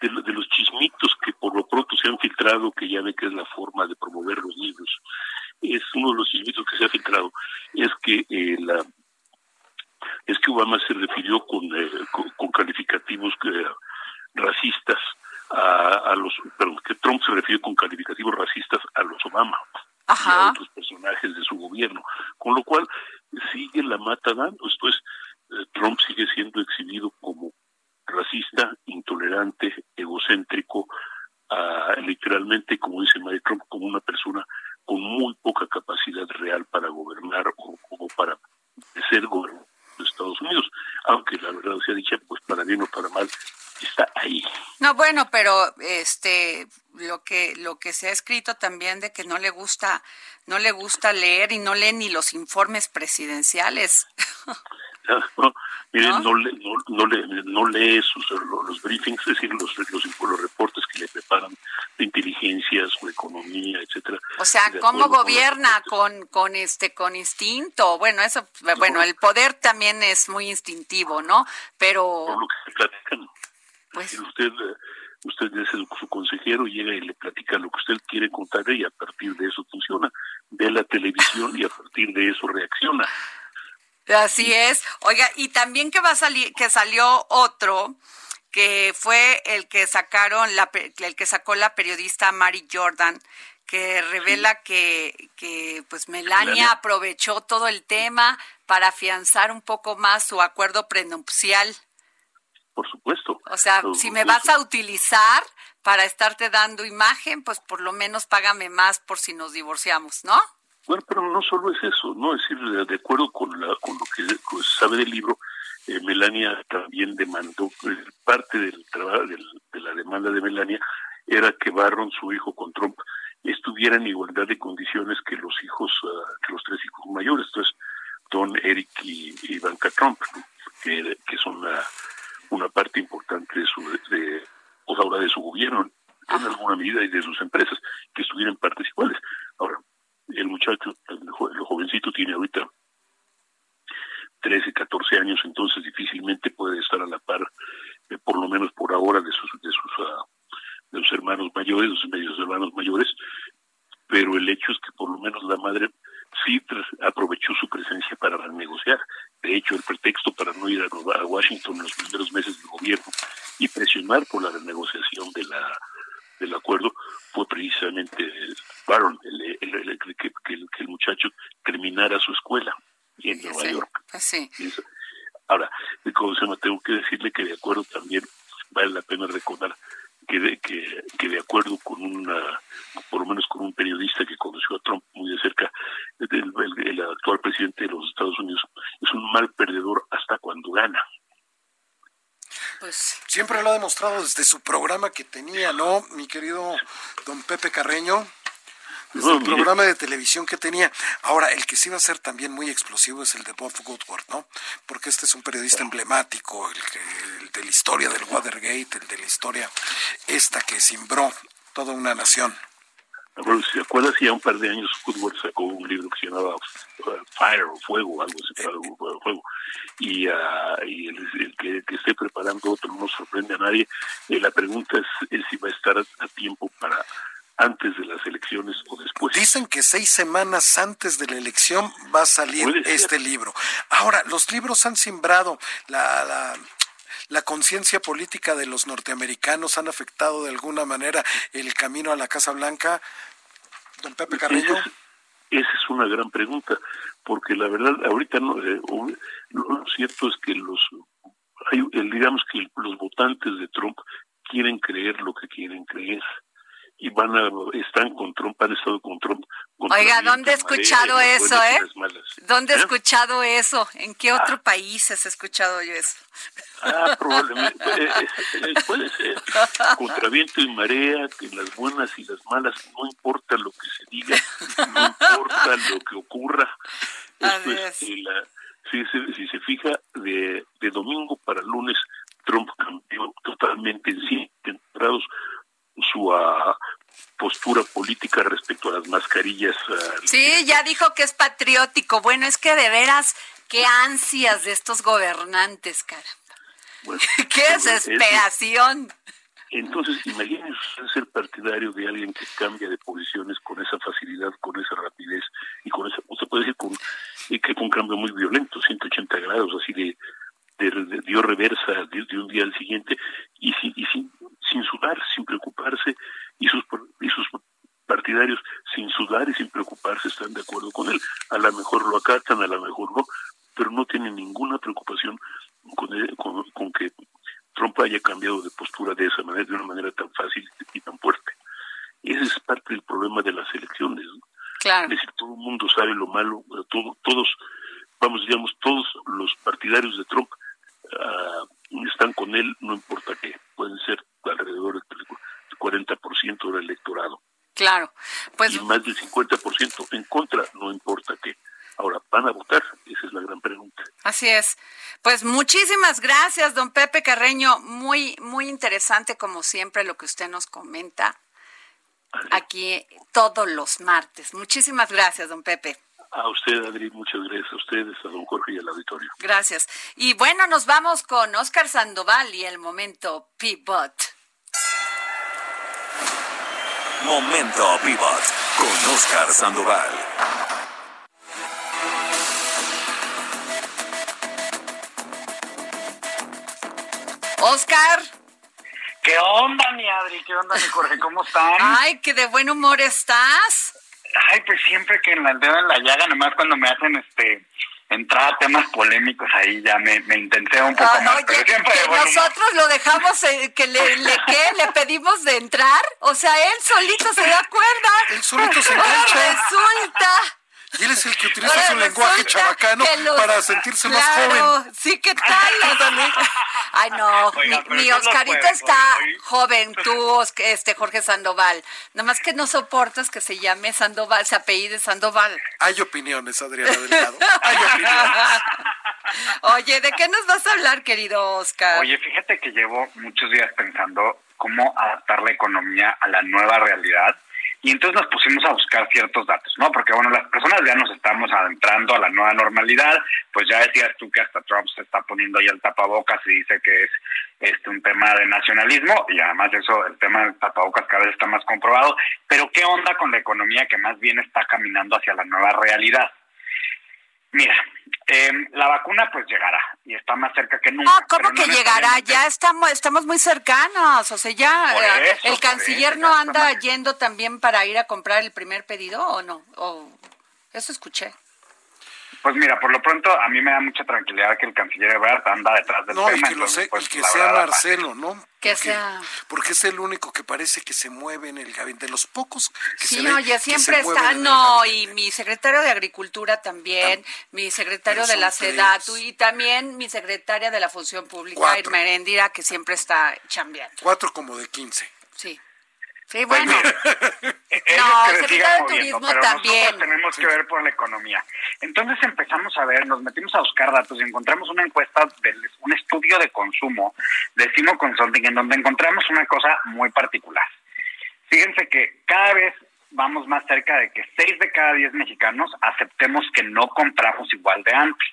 Speaker 8: de, de, los chismitos que por lo pronto se han filtrado, que ya ve que es la forma de promover los libros, es uno de los chismitos que se ha filtrado, es que eh, la es que Obama se refirió con, eh, con, calificativos racistas a, los, perdón, que Trump se refirió con calificativos racistas a los Obama y a otros personajes de su gobierno, con lo cual sigue la mata dando, esto es, eh, Trump sigue siendo exhibido como racista, intolerante, egocéntrico, literalmente, como dice Mike Trump, como una persona con muy poca capacidad real para gobernar o, para ser gobernador de Estados Unidos, aunque la verdad sea dicha, pues para bien o para mal, está ahí.
Speaker 3: No, bueno, pero este lo que lo que se ha escrito también de que no le gusta no le gusta leer y no lee ni los informes presidenciales.
Speaker 8: no, miren, ¿No? lee, no, no lee sus, los briefings, es decir, los, los, los, reportes que le preparan de inteligencias o economía, etcétera.
Speaker 3: O sea, ¿cómo gobierna con, con este con instinto? Bueno, eso, bueno, el poder también es muy instintivo, ¿no? Pero
Speaker 8: por lo que se platican. Pues usted usted es su consejero, llega y le platica lo que usted quiere contarle y a partir de eso funciona. Ve la televisión y a partir de eso reacciona.
Speaker 3: Así es. Oiga, y también que va a salir, que salió otro que fue el que sacaron la, el que sacó la periodista Mary Jordan que revela que, que pues Melania, aprovechó todo el tema para afianzar un poco más su acuerdo prenupcial.
Speaker 8: Por supuesto.
Speaker 3: O sea, si me vas a utilizar para estarte dando imagen, pues por lo menos págame más por si nos divorciamos, ¿no?
Speaker 8: Bueno, pero no solo es eso, ¿no? Es decir, de acuerdo con, la, con lo que se sabe del libro, eh, Melania también demandó, eh, parte del trabajo, de la demanda de Melania era que Barron, su hijo con Trump, estuviera en igualdad de condiciones que los hijos, ah, que los tres hijos mayores, entonces Don, Eric y, Ivanka Trump, que, que son una parte importante de su, de, pues ahora de su gobierno, en alguna medida, y de sus empresas, que estuvieran partes iguales. Ahora, el muchacho, el, jovencito tiene ahorita 13, 14 años, entonces difícilmente puede estar a la par, eh, por lo menos por ahora, de sus, de sus, uh, de sus hermanos mayores, de sus medios hermanos mayores, pero el hecho es que por lo menos la madre sí aprovechó su presencia para negociar. De hecho, el pretexto para no ir a, Washington en los primeros meses del gobierno y presionar por la renegociación de la del acuerdo fue precisamente Baron, el, el, que, el, muchacho terminara su escuela en Nueva York.
Speaker 3: Pues
Speaker 8: ahora, como se me tengo que decirle que de acuerdo también vale la pena recordar que de, que, que de acuerdo con una, por lo menos con un periodista que conoció a Trump muy de cerca, el, el actual presidente de los Estados Unidos es un mal perdedor hasta cuando gana.
Speaker 4: Pues siempre lo ha demostrado desde su programa que tenía, ¿no? Mi querido don Pepe Carreño. Desde el programa de televisión que tenía. Ahora, el que sí va a ser también muy explosivo es el de Bob Woodward, ¿no? Porque este es un periodista emblemático, el, que, el de la historia del Watergate, el de la historia esta que simbró toda una nación.
Speaker 8: Bueno, si ya un par de años Woodward sacó un libro que se llamaba uh, Fire o Fuego, algo así, Fuego. Y, uh, y el, que, esté preparando otro no sorprende a nadie. Eh, la pregunta es, si va a estar a, tiempo para antes de las elecciones o después.
Speaker 4: Dicen que seis semanas antes de la elección va a salir este libro. Ahora, los libros han la, la la conciencia política de los norteamericanos han afectado de alguna manera el camino a la Casa Blanca? Don Pepe Carrillo.
Speaker 8: Esa es, una gran pregunta, porque la verdad, ahorita no, eh, lo cierto es que los, hay, digamos que los votantes de Trump quieren creer lo que quieren creer y van a, están con Trump, han estado con Trump.
Speaker 3: Oiga, ¿dónde he escuchado eso, eh? ¿Dónde he ¿Eh? escuchado eso? ¿En qué otro ah. país has escuchado yo eso?
Speaker 8: Ah, probablemente, eh, puede ser. Contra viento y marea, que las buenas y las malas, no importa lo que se diga, no importa lo que ocurra. Esto es, si, se, si se fija, de, de domingo para lunes, Eh,
Speaker 3: sí, ya dijo que es patriótico. Bueno, es que de veras, qué ansias de estos gobernantes, cara. Qué pues, desesperación.
Speaker 8: Entonces, imagínense ser partidario de alguien que cambia de posiciones con esa facilidad, con esa rapidez y con esa, usted puede decir con, que fue un cambio muy violento, 180 grados, así de, dio reversa de, un día al siguiente y, sin, y sin, sin sudar, sin preocuparse y sus, y sus están de acuerdo con él. A lo mejor lo acatan, a lo mejor no, pero no tienen ninguna preocupación con, con, que Trump haya cambiado de postura de esa manera, de una manera tan fácil y tan fuerte. Ese es parte del problema de las elecciones.
Speaker 3: Claro.
Speaker 8: Es decir, todo el mundo sabe lo malo, todo, todos, vamos, digamos, todos los partidarios de Trump uh, están con él, no importa qué, pueden ser alrededor del 40% del electorado.
Speaker 3: Claro, pues...
Speaker 8: Y más del 50% en contra, no importa qué. Ahora, ¿van a votar? Esa es la gran pregunta.
Speaker 3: Así es. Pues muchísimas gracias, don Pepe Carreño. Muy, muy interesante, como siempre, lo que usted nos comenta aquí todos los martes. Muchísimas gracias, don Pepe.
Speaker 8: A usted, Adri, muchas gracias a ustedes, a don Jorge y al auditorio.
Speaker 3: Gracias. Y bueno, nos vamos con Oscar Sandoval y el momento Pivot.
Speaker 1: Momento Pivot con Oscar Sandoval.
Speaker 3: Oscar.
Speaker 9: ¿Qué onda, mi Adri? ¿Qué onda, mi Jorge? ¿Cómo están?
Speaker 3: Ay, que de buen humor estás.
Speaker 9: Ay, pues siempre que en la dedo en la llaga, nomás cuando me hacen este entrar a temas polémicos ahí ya me, me intenté un poco ah, más. pero siempre
Speaker 3: que nosotros lo dejamos, eh, que le, le, ¿qué? le pedimos de entrar. O sea, él solito se da cuenta.
Speaker 4: Él solito se engancha.
Speaker 3: resulta.
Speaker 4: Y él es el que utiliza su lenguaje chabacano para sentirse más joven.
Speaker 3: Sí, ¿qué tal? Ay, no, mi, Oscarito está joven, tú, este Jorge Sandoval. Nada más que no soportas que se llame Sandoval, se apellide Sandoval.
Speaker 4: Hay opiniones, Adriana Delgado. Hay opiniones.
Speaker 3: Oye, ¿de qué nos vas a hablar, querido Oscar?
Speaker 9: Oye, fíjate que llevo muchos días pensando cómo adaptar la economía a la nueva realidad y entonces nos pusimos a buscar ciertos datos, ¿no? Porque, bueno, las personas ya nos estamos adentrando a la nueva normalidad, pues ya decías tú que hasta Trump se está poniendo ahí el tapabocas y dice que es este un tema de nacionalismo, y además eso, el tema del tapabocas cada vez está más comprobado, pero ¿qué onda con la economía que más bien está caminando hacia la nueva realidad? Mira, eh, la vacuna pues llegará y está más cerca que nunca.
Speaker 3: No, ¿cómo que llegará? Ya estamos, estamos muy cercanos. O sea, ya eh, el canciller no anda yendo también para ir a comprar el primer pedido o no. O, eso escuché.
Speaker 9: Pues mira, por lo pronto a mí me da mucha tranquilidad que el canciller Ebrard anda detrás del
Speaker 4: tema.
Speaker 9: No, y
Speaker 4: que, lo sé, pues, que sea Marcelo, ¿no?
Speaker 3: Que sea.
Speaker 4: Porque es el único que parece que se mueve en el gabinete, de los pocos que
Speaker 3: sí,
Speaker 4: se
Speaker 3: oye, siempre está, no, y mi secretario de Agricultura también, mi secretario de la SEDATU y también mi secretaria de la Función Pública, Irma Erendira, que siempre está chambeando.
Speaker 4: Cuatro como de quince.
Speaker 3: Sí. Sí, pues bueno.
Speaker 9: no, el secretario de Turismo pero también. tenemos que ver por la economía. Entonces empezamos a ver, nos metimos a buscar datos y encontramos una encuesta, de, un estudio de consumo de Simo Consulting, en donde encontramos una cosa muy particular. Fíjense que cada vez vamos más cerca de que seis de cada diez mexicanos aceptemos que no compramos igual de antes.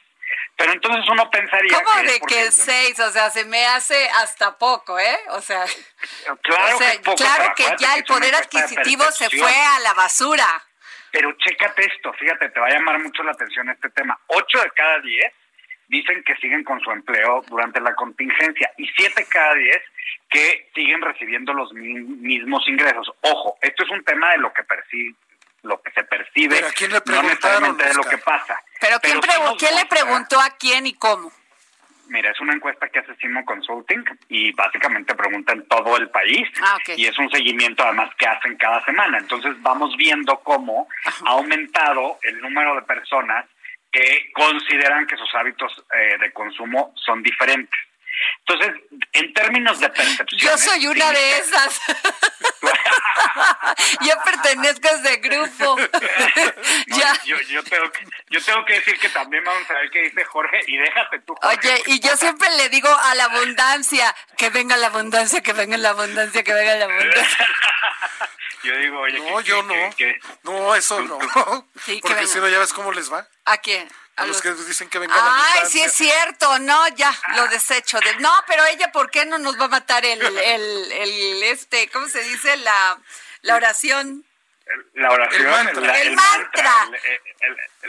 Speaker 9: Pero entonces uno pensaría
Speaker 3: ¿Cómo de que seis? O sea, se me hace hasta poco, ¿eh? O sea,
Speaker 9: claro, que,
Speaker 3: claro que ya el poder adquisitivo se fue a la basura.
Speaker 9: Pero chécate esto, fíjate, te va a llamar mucho la atención este tema. Ocho de cada diez dicen que siguen con su empleo durante la contingencia y siete cada diez que siguen recibiendo los mismos ingresos. Ojo, esto es un tema de lo que percibe lo que se percibe,
Speaker 4: ¿Pero a quién le no
Speaker 9: de lo que pasa.
Speaker 3: ¿Pero, quién, ¿quién le preguntó a quién y cómo?
Speaker 9: Mira, es una encuesta que hace Simo Consulting y básicamente pregunta en todo el país
Speaker 3: ah,
Speaker 9: y es un seguimiento además que hacen cada semana. Entonces vamos viendo cómo ha aumentado el número de personas que consideran que sus hábitos eh, de consumo son diferentes. Entonces, en términos de percepción.
Speaker 3: Yo soy una de esas. yo pertenezco a ese grupo.
Speaker 9: ya. Yo, yo, tengo que, yo tengo que decir que también vamos a ver qué dice Jorge y déjate tú.
Speaker 3: Oye, y yo siempre le digo a la abundancia, que venga la abundancia, que venga la abundancia, que venga la abundancia.
Speaker 9: yo digo, oye,
Speaker 4: no, yo no. no, eso no. Porque si no, ya ves cómo les va.
Speaker 3: ¿A quién?
Speaker 4: A, los, que dicen que venga
Speaker 3: Ay, sí es cierto, no, ya, lo desecho. De, no, pero ella, ¿por qué no nos va a matar el, el, el este, ¿cómo se dice? La, la oración.
Speaker 9: La oración.
Speaker 3: El mantra.
Speaker 9: El,
Speaker 3: mantra.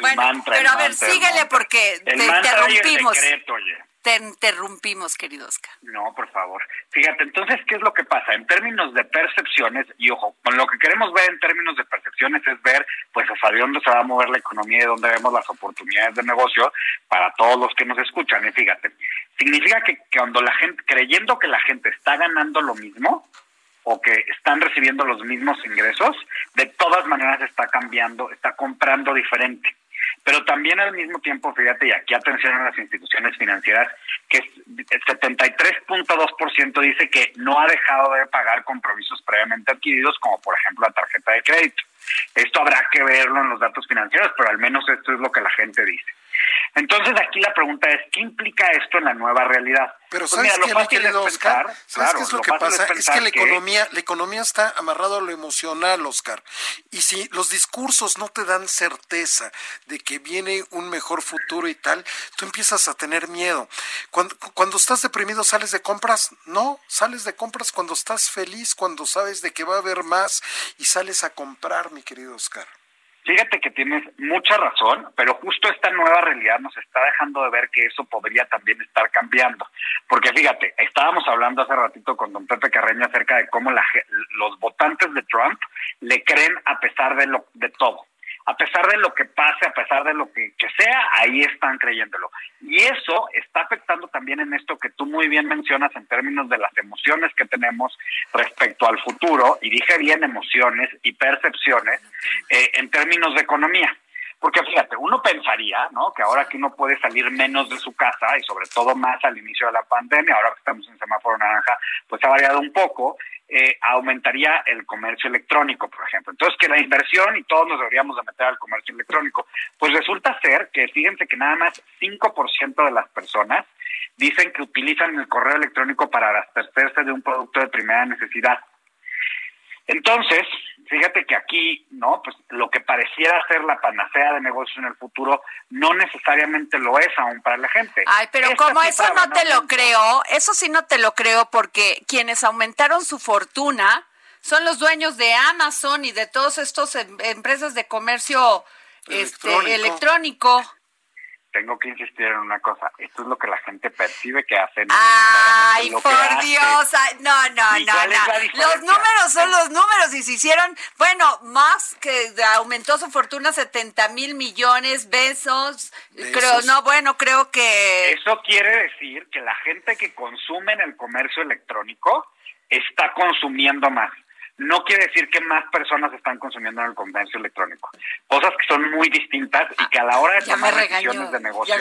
Speaker 9: bueno,
Speaker 3: pero a ver, síguele porque
Speaker 9: te
Speaker 3: interrumpimos.
Speaker 9: Secreto, oye.
Speaker 3: Te interrumpimos, querido Oscar.
Speaker 9: No, por favor. Fíjate, entonces, ¿qué es lo que pasa? En términos de percepciones, y ojo, con lo que queremos ver en términos de percepciones es ver, pues, hacia dónde se va a mover la economía y dónde vemos las oportunidades de negocio para todos los que nos escuchan. Y fíjate, significa que cuando la gente, creyendo que la gente está ganando lo mismo, o que están recibiendo los mismos ingresos, de todas maneras está cambiando, está comprando diferente. Pero también al mismo tiempo, fíjate, y aquí atención a las instituciones financieras, que el 73.2% dice que no ha dejado de pagar compromisos previamente adquiridos, como por ejemplo la tarjeta de crédito. Esto habrá que verlo en los datos financieros, pero al menos esto es lo que la gente dice. Entonces aquí la pregunta es, ¿qué implica esto en la nueva realidad?
Speaker 4: Pero pues ¿sabes qué, mi querido Oscar? ¿Sabes qué es lo, que pasa? Es, que la economía, la economía está amarrada a lo emocional, Oscar. Y si los discursos no te dan certeza de que viene un mejor futuro y tal, tú empiezas a tener miedo. Cuando, cuando estás deprimido, ¿sales de compras? No, sales de compras cuando estás feliz, cuando sabes de que va a haber más y sales a comprar, mi querido Oscar.
Speaker 9: Fíjate que tienes mucha razón, pero justo esta nueva realidad nos está dejando de ver que eso podría también estar cambiando. Porque fíjate, estábamos hablando hace ratito con don Pepe Carreño acerca de cómo la, los votantes de Trump le creen a pesar de, lo, de todo a pesar de lo que pase, a pesar de lo que, sea, ahí están creyéndolo. Y eso está afectando también en esto que tú muy bien mencionas en términos de las emociones que tenemos respecto al futuro, y dije bien emociones y percepciones, eh, en términos de economía. Porque fíjate, uno pensaría, ¿no? Que ahora que uno puede salir menos de su casa y sobre todo más al inicio de la pandemia, ahora que estamos en semáforo naranja, pues ha variado un poco, eh, aumentaría el comercio electrónico, por ejemplo. Entonces, que la inversión y todos nos deberíamos de meter al comercio electrónico. Pues resulta ser que fíjense que nada más 5% de las personas dicen que utilizan el correo electrónico para abastecerse de un producto de primera necesidad. Entonces, fíjate que aquí, ¿no? Pues lo que pareciera ser la panacea de negocios en el futuro no necesariamente lo es aún para la gente.
Speaker 3: Ay, pero como eso no te lo creo, eso sí no te lo creo porque quienes aumentaron su fortuna son los dueños de Amazon y de todos estos em, empresas de comercio este, electrónico
Speaker 9: tengo que insistir en una cosa. Esto es lo que la gente percibe que hacen.
Speaker 3: Ay, por Dios. no, no, no, no. Los números son los números y se hicieron, bueno, más que aumentó su fortuna 70 mil millones besos. creo, no, bueno, creo que.
Speaker 9: Eso quiere decir que la gente que consume en el comercio electrónico está consumiendo más no quiere decir que más personas están consumiendo en el comercio electrónico. Cosas que son muy distintas y que a la hora de tomar decisiones de negocio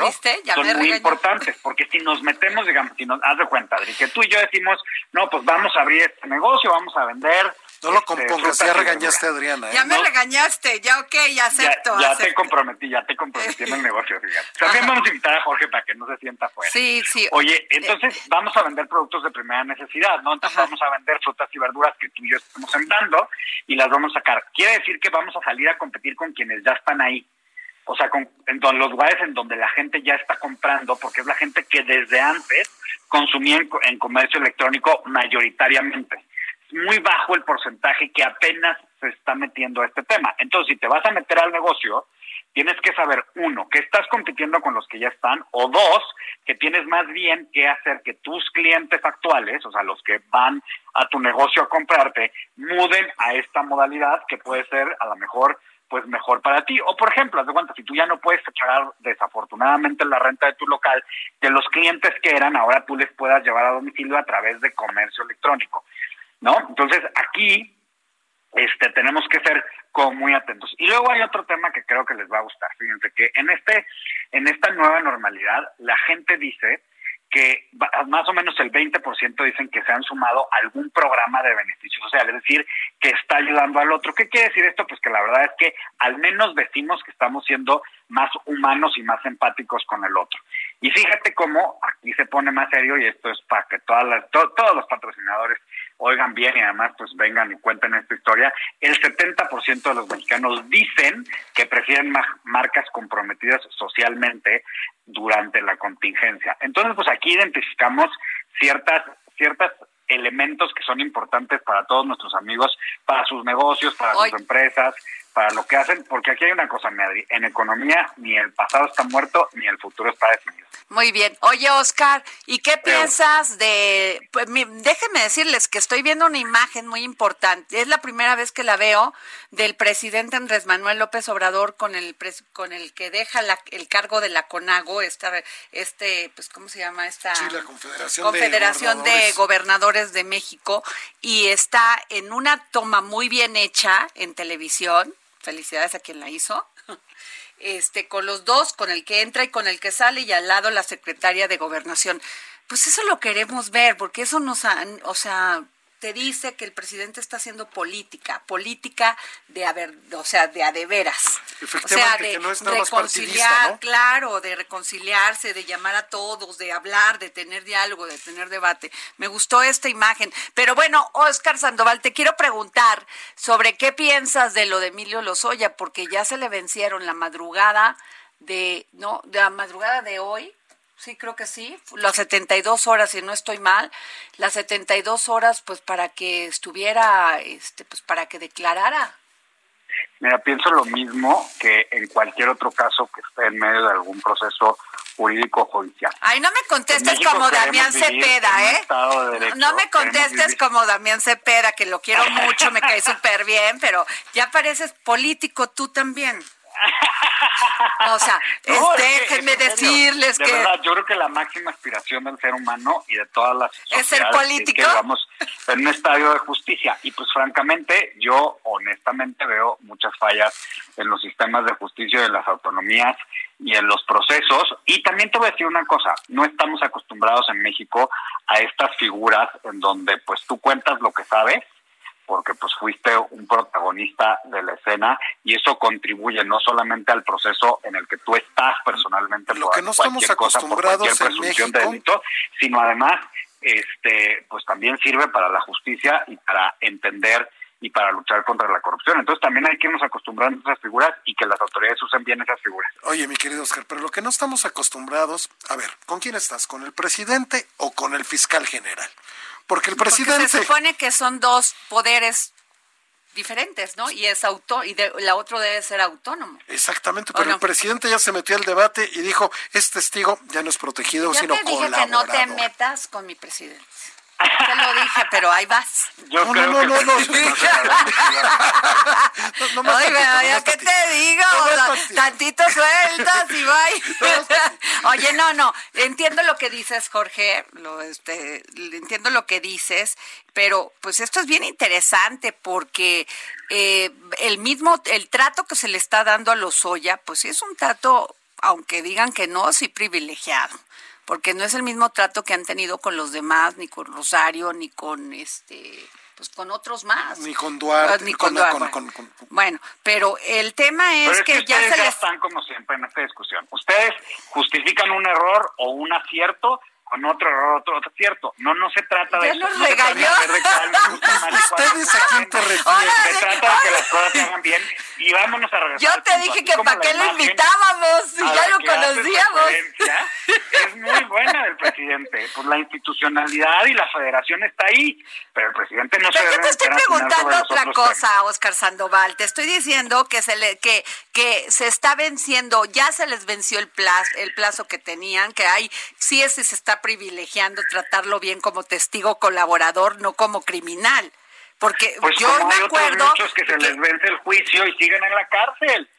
Speaker 9: son muy importantes. Porque si nos metemos, digamos, si nos haz de cuenta, Adri, que tú y yo decimos, no, pues vamos a abrir este negocio, vamos a vender
Speaker 4: no lo compongas, ya regañaste a Adriana.
Speaker 3: ¿eh? Ya me regañaste, ya ok, ya acepto.
Speaker 9: Ya, te comprometí, ya te comprometí en el negocio, fíjate. También vamos a invitar a Jorge para que no se sienta fuera.
Speaker 3: Sí, sí.
Speaker 9: Oye, entonces vamos a vender productos de primera necesidad, ¿no? Entonces vamos a vender frutas y verduras que tú y yo estamos sembrando y las vamos a sacar. Quiere decir que vamos a salir a competir con quienes ya están ahí. O sea, con, en los lugares en donde la gente ya está comprando, porque es la gente que desde antes consumía en comercio electrónico mayoritariamente muy bajo el porcentaje que apenas se está metiendo a este tema. Entonces, si te vas a meter al negocio, tienes que saber, uno, que estás compitiendo con los que ya están, o dos, que tienes más bien que hacer que tus clientes actuales, o sea, los que van a tu negocio a comprarte, muden a esta modalidad que puede ser a lo mejor pues mejor para ti. O por ejemplo, haz de cuenta, si tú ya no puedes pagar desafortunadamente la renta de tu local, que los clientes que eran, ahora tú les puedas llevar a domicilio a través de comercio electrónico. ¿No? Entonces aquí este, tenemos que ser como muy atentos. Y luego hay otro tema que creo que les va a gustar. Fíjense que en este, en esta nueva normalidad, la gente dice que más o menos el 20% dicen que se han sumado a algún programa de beneficio social, es decir, que está ayudando al otro. ¿Qué quiere decir esto? Pues que la verdad es que al menos decimos que estamos siendo más humanos y más empáticos con el otro. Y fíjate cómo aquí se pone más serio y esto es para que todas las, todos los patrocinadores oigan bien y además pues vengan y cuenten esta historia, el 70% de los mexicanos dicen que prefieren marcas comprometidas socialmente durante la contingencia. Entonces pues aquí identificamos ciertas ciertas elementos que son importantes para todos nuestros amigos, para sus negocios, para sus empresas, para lo que hacen, porque aquí hay una cosa, Madrid, en economía ni el pasado está muerto ni el futuro está definido.
Speaker 3: Muy bien. Oye, Oscar, ¿y qué piensas de... Pues, déjenme decirles que estoy viendo una imagen muy importante. Es la primera vez que la veo del presidente Andrés Manuel López Obrador con el con el que deja el cargo de la CONAGO, esta, este, pues, ¿cómo se llama? Esta
Speaker 4: sí, la Confederación,
Speaker 3: Confederación de, Gobernadores. de Gobernadores de México y está en una toma muy bien hecha en televisión. Felicidades a quien la hizo este, con los dos, con el que entra y con el que sale, y al lado la secretaria de Gobernación. Pues eso lo queremos ver, porque eso nos, o sea, te dice que el presidente está haciendo política, política de haber, o sea, de a de veras. O sea, de reconciliar, claro, de reconciliarse, de llamar a todos, de hablar, de tener diálogo, de tener debate. Me gustó esta imagen. Pero bueno, Oscar Sandoval, te quiero preguntar sobre qué piensas de lo de Emilio Lozoya, porque ya se le vencieron la madrugada de, no, de la madrugada de hoy, Sí, creo que sí. Las 72 horas, si no estoy mal, las 72 horas, pues para que estuviera, este, pues para que declarara.
Speaker 9: Mira, pienso lo mismo que en cualquier otro caso que esté en medio de algún proceso jurídico judicial.
Speaker 3: Ay, no me contestes como Damián Cepeda, ¿eh? no, me contestes como Damián Cepeda, que lo quiero mucho, me cae súper bien, pero ya pareces político tú también. O sea, déjenme decirles
Speaker 9: que... Verdad, yo creo que la máxima aspiración del ser humano y de todas las
Speaker 3: ¿Es ser político?
Speaker 9: Es que vamos en un estadio de justicia. Y pues francamente, yo honestamente veo muchas fallas en los sistemas de justicia y en las autonomías y en los procesos. Y también te voy a decir una cosa, no estamos acostumbrados en México a estas figuras en donde pues tú cuentas lo que sabes porque pues fuiste un protagonista de la escena y eso contribuye no solamente al proceso en el que tú estás personalmente
Speaker 4: lo por que no estamos acostumbrados cosa, por presunción de delito,
Speaker 9: sino además este pues también sirve para la justicia y para entender y para luchar contra la corrupción. Entonces también hay que irnos acostumbrando a esas figuras y que las autoridades usen bien esas figuras.
Speaker 4: Oye, mi querido Oscar, pero lo que no estamos acostumbrados, a ver, ¿con quién estás? ¿Con el presidente o con el fiscal general? Porque el presidente...
Speaker 3: se supone que son dos poderes diferentes, ¿no? Y es auto y la otra debe ser autónomo.
Speaker 4: Exactamente, pero el presidente ya se metió al debate y dijo, es testigo ya no es protegido,
Speaker 3: ya
Speaker 4: sino
Speaker 3: te dije que no te metas con mi presidente. Te lo dije, pero ahí vas.
Speaker 9: Yo no, creo no, no, no,
Speaker 3: no. no, Oye, ya que te digo, tantito sueltas y bye. Oye, no, no, entiendo lo que dices, Jorge, lo, este, entiendo lo que dices, pero pues esto es bien interesante porque eh, el mismo, el trato que se le está dando a los Oya, pues es un trato, aunque digan que no, sí privilegiado porque no es el mismo trato que han tenido con los demás, ni con Rosario, ni con este pues con otros más.
Speaker 4: Ni con Duarte.
Speaker 3: Ni con, Duarte. bueno. pero el tema es, que, ya se les...
Speaker 9: están como siempre en esta discusión. Ustedes justifican un error o un acierto con otro error, otro, otro cierto. No, no se trata de
Speaker 3: ya Nos regañó.
Speaker 4: ¿Ustedes a quién te refieren?
Speaker 9: Se trata de que las cosas se hagan bien y vámonos a regresar.
Speaker 3: Yo te dije que para qué lo invitábamos si ya lo conocíamos.
Speaker 9: Es muy buena del presidente. Pues la institucionalidad y la federación está ahí, pero el presidente no pero se
Speaker 3: yo te estoy preguntando otra cosa, Oscar Sandoval. Te estoy diciendo que se le que que se está venciendo, ya se les venció el plazo, el plazo que tenían, que hay sí ese se está privilegiando tratarlo bien como testigo colaborador, no como criminal. Porque
Speaker 9: pues
Speaker 3: yo me acuerdo.
Speaker 9: muchos que se les vence el juicio y siguen en la cárcel.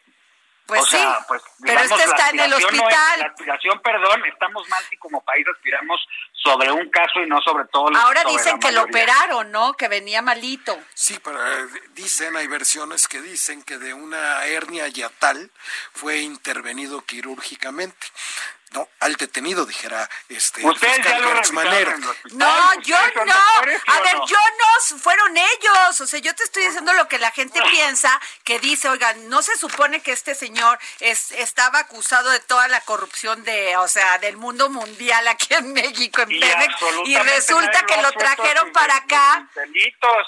Speaker 3: Pues sí, pues, pero este está en el hospital.
Speaker 9: la aspiración, perdón, estamos mal si como país aspiramos sobre un caso y no sobre todo
Speaker 3: los Ahora dicen que lo operaron, ¿no? Que venía malito.
Speaker 4: Sí, pero eh, dicen, hay versiones que dicen que de una hernia yatal fue intervenido quirúrgicamente no al detenido dijera este
Speaker 9: ustedes ya lo
Speaker 3: no yo no. a ver yo no fueron ellos. O sea yo te estoy diciendo lo que la gente piensa que dice oigan no se supone que este señor es estaba acusado de toda la corrupción de o sea del mundo mundial aquí en México en Pemex y resulta que lo trajeron para acá
Speaker 9: delitos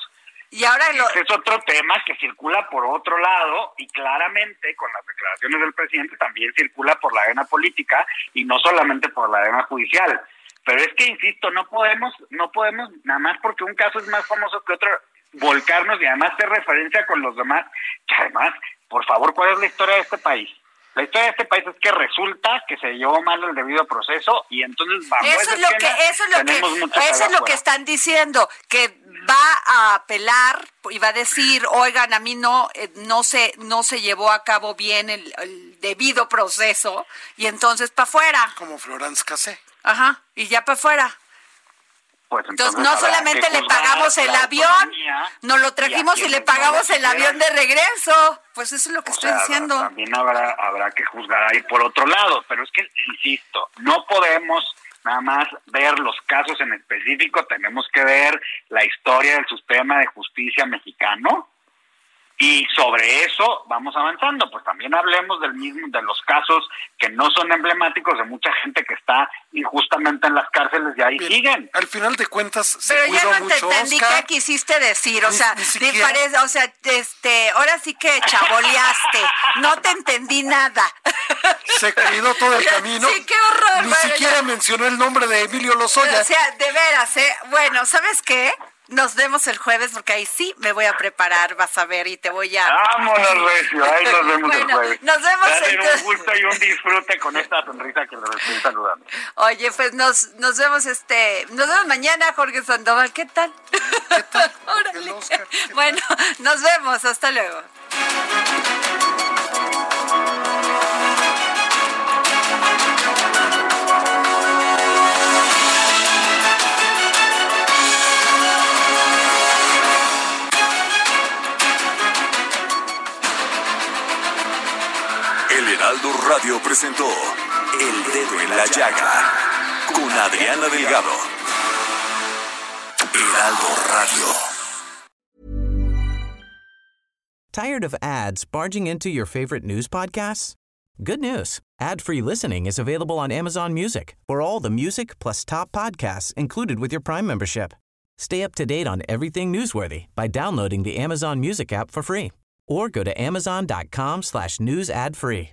Speaker 3: y ahora
Speaker 9: es otro tema que circula por otro lado y claramente con las declaraciones del presidente también circula por la arena política y no solamente por la arena judicial. Pero es que insisto, no podemos, no podemos nada más porque un caso es más famoso que otro volcarnos y además hacer referencia con los demás, que además por favor, ¿cuál es la historia de este país? La historia de este país es que resulta que se llevó mal el debido proceso y entonces vamos
Speaker 3: eso es lo que eso es lo que eso es lo que están diciendo que va a apelar y va a decir oigan a mí no eh, no se no se llevó a cabo bien el, debido proceso y entonces para afuera
Speaker 4: como Florence Cassé.
Speaker 3: Ajá y ya para afuera
Speaker 9: pues
Speaker 3: entonces, no solamente le pagamos el avión, nos lo trajimos y, le pagamos el avión de regreso. Pues eso es lo que estoy diciendo.
Speaker 9: También habrá, habrá que juzgar ahí por otro lado, pero es que, insisto, no podemos nada más ver los casos en específico, tenemos que ver la historia del sistema de justicia mexicano y sobre eso vamos avanzando. Pues también hablemos del mismo, de los casos que no son emblemáticos de mucha gente que está injustamente en las cárceles y ahí siguen.
Speaker 4: Al final de cuentas, se
Speaker 3: pero
Speaker 4: ya
Speaker 3: no te entendí qué quisiste decir. O sea, parece, o sea, este, ahora sí que chaboleaste. no te entendí nada.
Speaker 4: Se cuidó todo el camino.
Speaker 3: Sí, qué horror.
Speaker 4: Ni siquiera mencionó el nombre de Emilio Lozoya.
Speaker 3: O sea, de veras, ¿eh? Bueno, ¿sabes qué? Nos vemos el jueves porque ahí sí me voy a preparar, vas a ver, y te voy a...
Speaker 9: Vámonos, Recio, ahí nos vemos el jueves.
Speaker 3: Nos vemos
Speaker 9: un gusto y un disfrute con esta sonrisa que les estoy saludando.
Speaker 3: Oye, pues nos, nos vemos este... Nos vemos mañana, Jorge Sandoval. ¿Qué tal?
Speaker 4: ¿Qué tal?
Speaker 3: bueno, nos vemos. Hasta luego.
Speaker 1: Heraldo Radio presentó El Dedo en la Llaga con Adriana Delgado. Heraldo Radio.
Speaker 10: Tired of ads barging into your favorite news podcasts? Good news. Ad-free listening is available on Amazon Music for all the music plus top podcasts included with your Prime membership. Stay up to date on everything newsworthy by downloading the Amazon Music app for free or go to amazon.com slash news ad free.